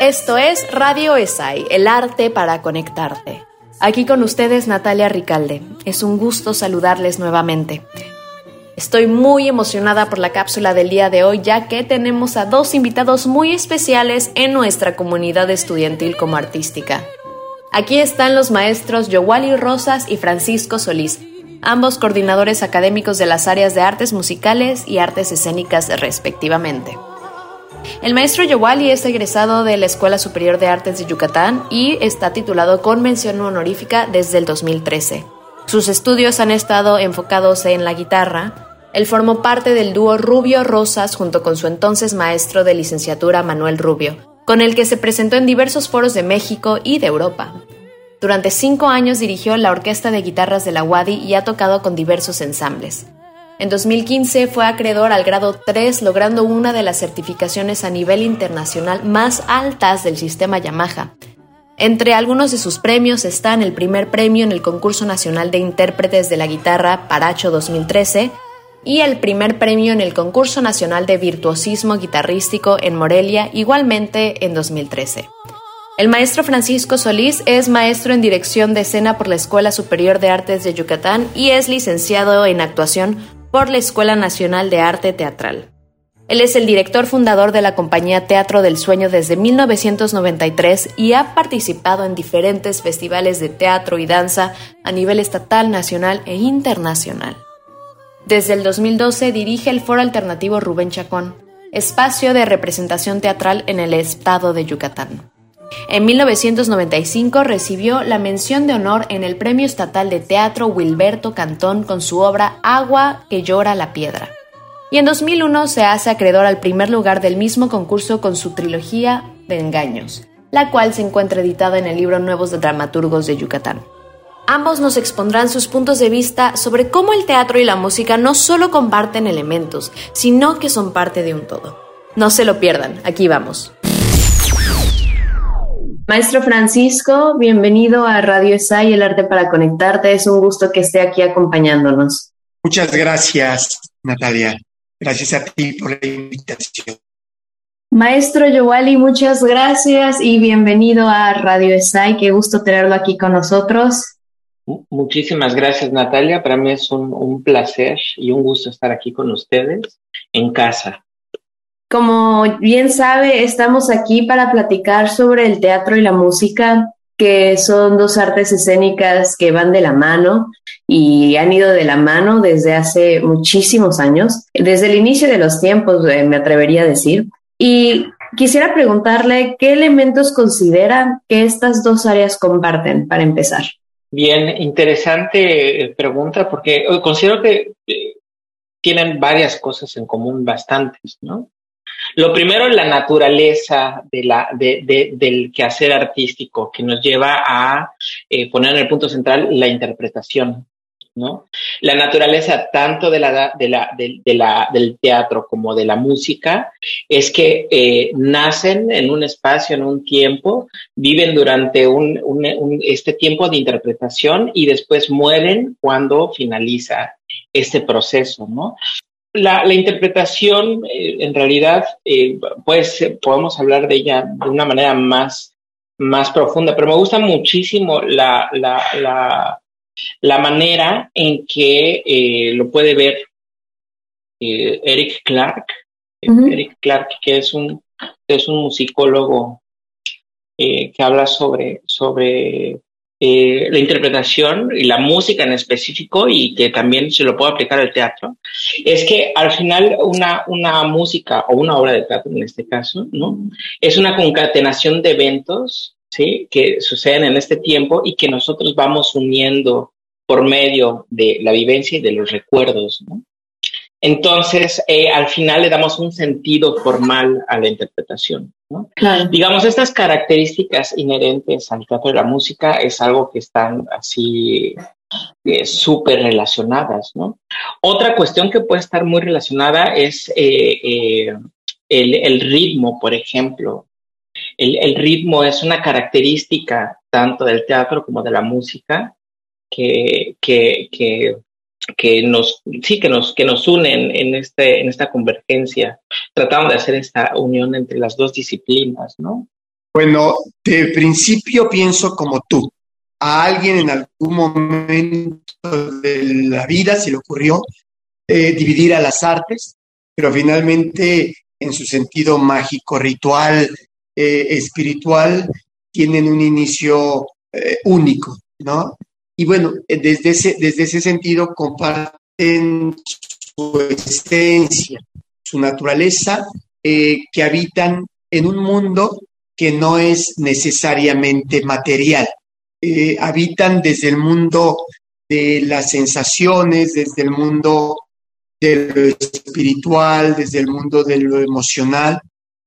Esto es Radio ESAI, el arte para conectarte. Aquí con ustedes Natalia Ricalde. Es un gusto saludarles nuevamente. Estoy muy emocionada por la cápsula del día de hoy ya que tenemos a dos invitados muy especiales en nuestra comunidad estudiantil como artística. Aquí están los maestros Yowali Rosas y Francisco Solís, ambos coordinadores académicos de las áreas de artes musicales y artes escénicas respectivamente. El maestro Yowali es egresado de la Escuela Superior de Artes de Yucatán y está titulado con mención honorífica desde el 2013. Sus estudios han estado enfocados en la guitarra. Él formó parte del dúo Rubio Rosas junto con su entonces maestro de licenciatura Manuel Rubio, con el que se presentó en diversos foros de México y de Europa. Durante cinco años dirigió la Orquesta de Guitarras de la UADI y ha tocado con diversos ensambles. En 2015 fue acreedor al grado 3, logrando una de las certificaciones a nivel internacional más altas del sistema Yamaha. Entre algunos de sus premios están el primer premio en el Concurso Nacional de Intérpretes de la Guitarra Paracho 2013 y el primer premio en el Concurso Nacional de Virtuosismo Guitarrístico en Morelia, igualmente en 2013. El maestro Francisco Solís es maestro en dirección de escena por la Escuela Superior de Artes de Yucatán y es licenciado en actuación por la Escuela Nacional de Arte Teatral. Él es el director fundador de la compañía Teatro del Sueño desde 1993 y ha participado en diferentes festivales de teatro y danza a nivel estatal, nacional e internacional. Desde el 2012 dirige el Foro Alternativo Rubén Chacón, espacio de representación teatral en el estado de Yucatán. En 1995 recibió la mención de honor en el Premio Estatal de Teatro Wilberto Cantón con su obra Agua que llora la piedra. Y en 2001 se hace acreedor al primer lugar del mismo concurso con su trilogía de engaños, la cual se encuentra editada en el libro Nuevos de Dramaturgos de Yucatán. Ambos nos expondrán sus puntos de vista sobre cómo el teatro y la música no solo comparten elementos, sino que son parte de un todo. No se lo pierdan, aquí vamos. Maestro Francisco, bienvenido a Radio ESAI, el arte para conectarte. Es un gusto que esté aquí acompañándonos. Muchas gracias, Natalia. Gracias a ti por la invitación. Maestro Yowali, muchas gracias y bienvenido a Radio ESAI. Qué gusto tenerlo aquí con nosotros. Muchísimas gracias, Natalia. Para mí es un, un placer y un gusto estar aquí con ustedes en casa. Como bien sabe, estamos aquí para platicar sobre el teatro y la música, que son dos artes escénicas que van de la mano y han ido de la mano desde hace muchísimos años, desde el inicio de los tiempos, eh, me atrevería a decir. Y quisiera preguntarle qué elementos considera que estas dos áreas comparten para empezar. Bien, interesante eh, pregunta porque considero que eh, tienen varias cosas en común bastantes, ¿no? Lo primero la naturaleza de la, de, de, del quehacer artístico que nos lleva a eh, poner en el punto central la interpretación. ¿no? La naturaleza tanto del teatro como de la música es que eh, nacen en un espacio, en un tiempo, viven durante este tiempo de interpretación y después mueren cuando finaliza este proceso, ¿no? La, interpretación, eh, en realidad, eh, pues podemos hablar de ella de una manera más, más profunda, pero me gusta muchísimo la, la, la, manera en que eh, lo puede ver Eric Clark. Eric Clark, que es un, es un musicólogo que habla sobre, sobre eh, la interpretación y la música en específico y que también se lo puede aplicar al teatro, es que al final una, una música o una obra de teatro en este caso, ¿no? Es una concatenación de eventos, ¿sí? Que suceden en este tiempo y que nosotros vamos uniendo por medio de la vivencia y de los recuerdos, ¿no? Entonces, eh, al final le damos un sentido formal a la interpretación. ¿no? Digamos, estas características inherentes al teatro de la música es algo que están así eh, súper relacionadas. ¿no? Otra cuestión que puede estar muy relacionada es eh, el, ritmo, por ejemplo. El, ritmo es una característica tanto del teatro como de la música que, que, que que nos, sí, que nos, que nos unen en, este, en esta convergencia, tratando de hacer esta unión entre las dos disciplinas, ¿no? Bueno, de principio pienso como tú. A alguien en algún momento de la vida se le ocurrió eh, dividir a las artes, pero finalmente en su sentido mágico, ritual, eh, espiritual, tienen un inicio eh, único, ¿no? Y bueno, eh, desde ese, desde ese sentido comparten su existencia, su naturaleza, eh, que habitan en un mundo que no es necesariamente material. Eh, habitan desde el mundo de las sensaciones, desde el mundo de lo espiritual, desde el mundo de lo emocional.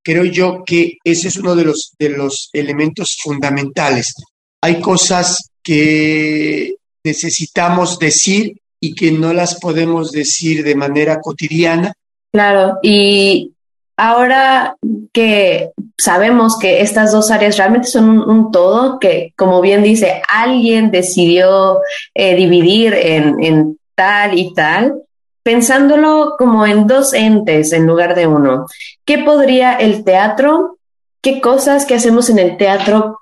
Creo yo que ese es uno de los, de los elementos fundamentales. Hay cosas que necesitamos decir y que no las podemos decir de manera cotidiana. Claro, y ahora que sabemos que estas dos áreas realmente son un, todo, que como bien dice, alguien decidió eh, dividir en, en tal y tal, pensándolo como en dos entes en lugar de uno, ¿qué podría el teatro, qué cosas que hacemos en el teatro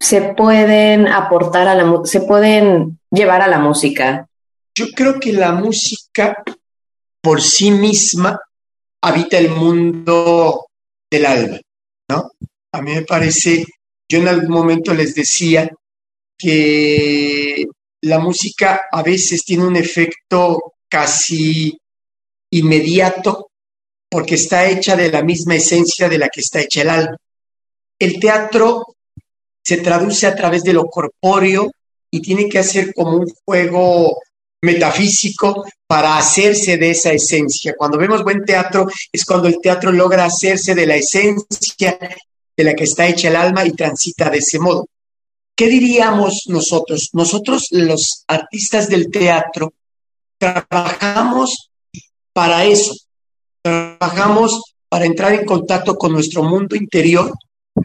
se pueden aportar a la se pueden llevar a la música? Yo creo que la música por sí misma habita el mundo del alma, ¿no? A mí me parece, yo en algún momento les decía que la música a veces tiene un efecto casi inmediato porque está hecha de la misma esencia de la que está hecha el alma. El teatro se traduce a través de lo corpóreo y tiene que hacer como un juego metafísico para hacerse de esa esencia. Cuando vemos buen teatro es cuando el teatro logra hacerse de la esencia de la que está hecha el alma y transita de ese modo. ¿Qué diríamos nosotros? Nosotros los artistas del teatro trabajamos para eso, trabajamos para entrar en contacto con nuestro mundo interior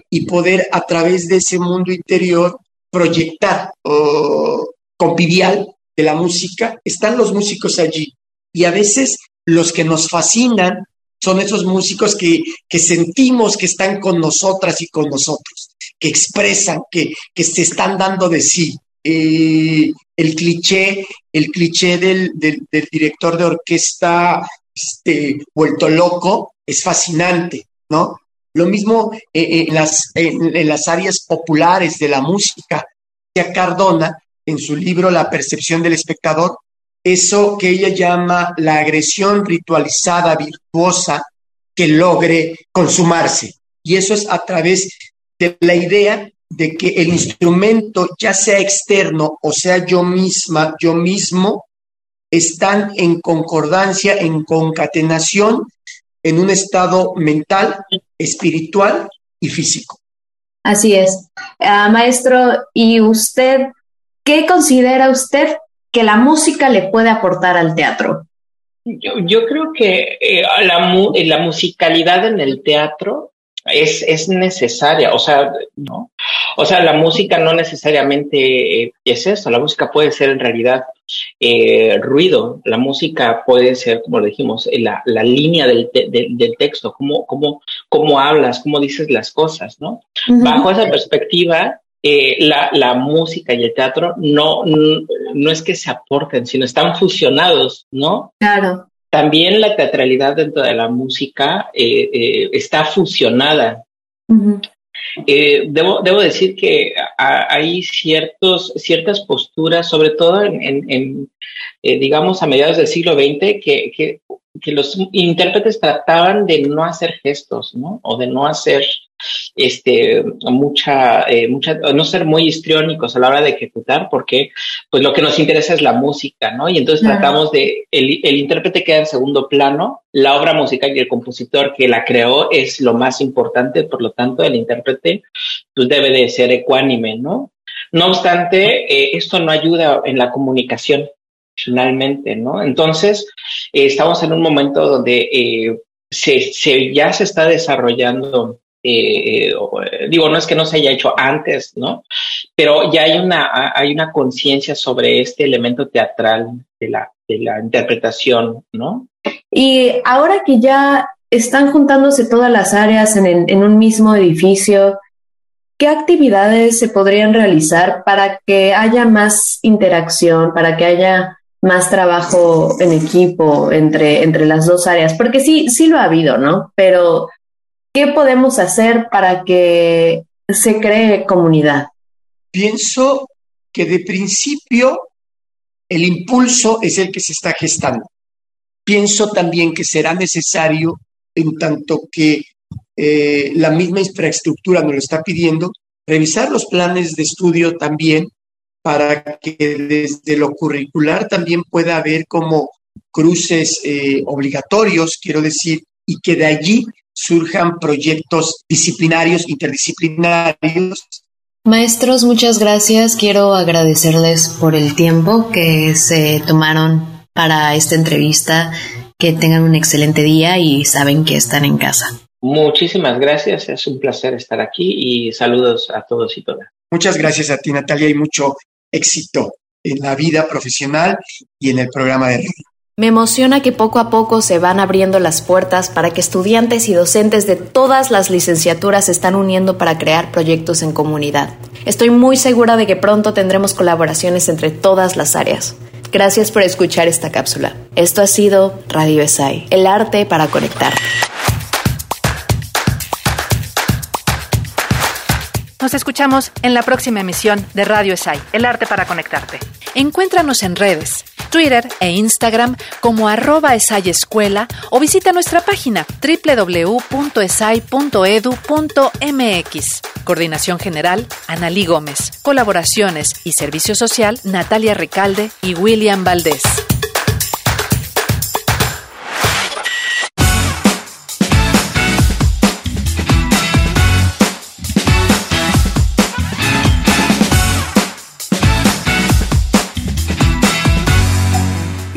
y poder a través de ese mundo interior proyectar o convivial de la música, están los músicos allí. Y a veces los que nos fascinan son esos músicos que, sentimos que están con nosotras y con nosotros, que expresan, que, que se están dando de sí. Eh, el cliché, el cliché del, del, director de orquesta este, vuelto loco es fascinante, ¿no? Lo mismo eh, en, las, en, las áreas populares de la música. Cardona, en su libro La percepción del espectador, eso que ella llama la agresión ritualizada, virtuosa, que logre consumarse. Y eso es a través de la idea de que el instrumento, ya sea externo o sea yo misma, yo mismo, están en concordancia, en concatenación en un estado mental, espiritual y físico. Así es. Ah, maestro, ¿y usted qué considera usted que la música le puede aportar al teatro? Yo, creo que eh, la, la musicalidad en el teatro es, es necesaria, o sea, ¿no? O sea, la música no necesariamente eh, es eso, la música puede ser en realidad eh, ruido, la música puede ser, como lo dijimos, eh, la, la línea del, del texto, cómo, cómo, cómo hablas, cómo dices las cosas, ¿no? Bajo esa perspectiva, la, la, música y el teatro no, no es que se aporten, sino están fusionados, ¿no? Claro también la teatralidad dentro de la música eh, eh, está fusionada. Eh, debo, debo, decir que hay ciertos, ciertas posturas, sobre todo en, digamos, a mediados del siglo XX, que, que, que, los intérpretes trataban de no hacer gestos, ¿no? O de no hacer este, mucha, eh, mucha, no ser muy histriónicos a la hora de ejecutar, porque pues lo que nos interesa es la música, ¿no? Y entonces tratamos de, el, el intérprete queda en segundo plano, la obra musical y el compositor que la creó es lo más importante, por lo tanto el intérprete pues debe de ser ecuánime, ¿no? No obstante, eh, esto no ayuda en la comunicación finalmente, ¿no? Entonces, eh, estamos en un momento donde eh, se, ya se está desarrollando, digo, no es que no se haya hecho antes, ¿no? Pero ya hay una, hay una conciencia sobre este elemento teatral de la, de la interpretación, ¿no? Y ahora que ya están juntándose todas las áreas en, en un mismo edificio, ¿qué actividades se podrían realizar para que haya más interacción, para que haya más trabajo en equipo entre, entre las dos áreas? Porque sí, sí lo ha habido, ¿no? Pero, ¿qué podemos hacer para que se cree comunidad? Pienso que de principio el impulso es el que se está gestando. Pienso también que será necesario, en tanto que eh, la misma infraestructura nos lo está pidiendo, revisar los planes de estudio también para que desde lo curricular también pueda haber como cruces eh, obligatorios, quiero decir, y que de allí surjan proyectos disciplinarios, interdisciplinarios. Maestros, muchas gracias. Quiero agradecerles por el tiempo que se tomaron para esta entrevista. Que tengan un excelente día y saben que están en casa. Muchísimas gracias, es un placer estar aquí y saludos a todos y todas. Muchas gracias a ti, Natalia, y mucho éxito en la vida profesional y en el programa de radio. Me emociona que poco a poco se van abriendo las puertas para que estudiantes y docentes de todas las licenciaturas se están uniendo para crear proyectos en comunidad. Estoy muy segura de que pronto tendremos colaboraciones entre todas las áreas. Gracias por escuchar esta cápsula. Esto ha sido Radio ESAI, el arte para conectar. Nos escuchamos en la próxima emisión de Radio ESAI, el arte para conectarte. Encuéntranos en redes, Twitter e Instagram como arroba escuela o visita nuestra página www.esai.edu.mx. Coordinación General, Analí Gómez. Colaboraciones y Servicio Social, Natalia Recalde y William Valdés.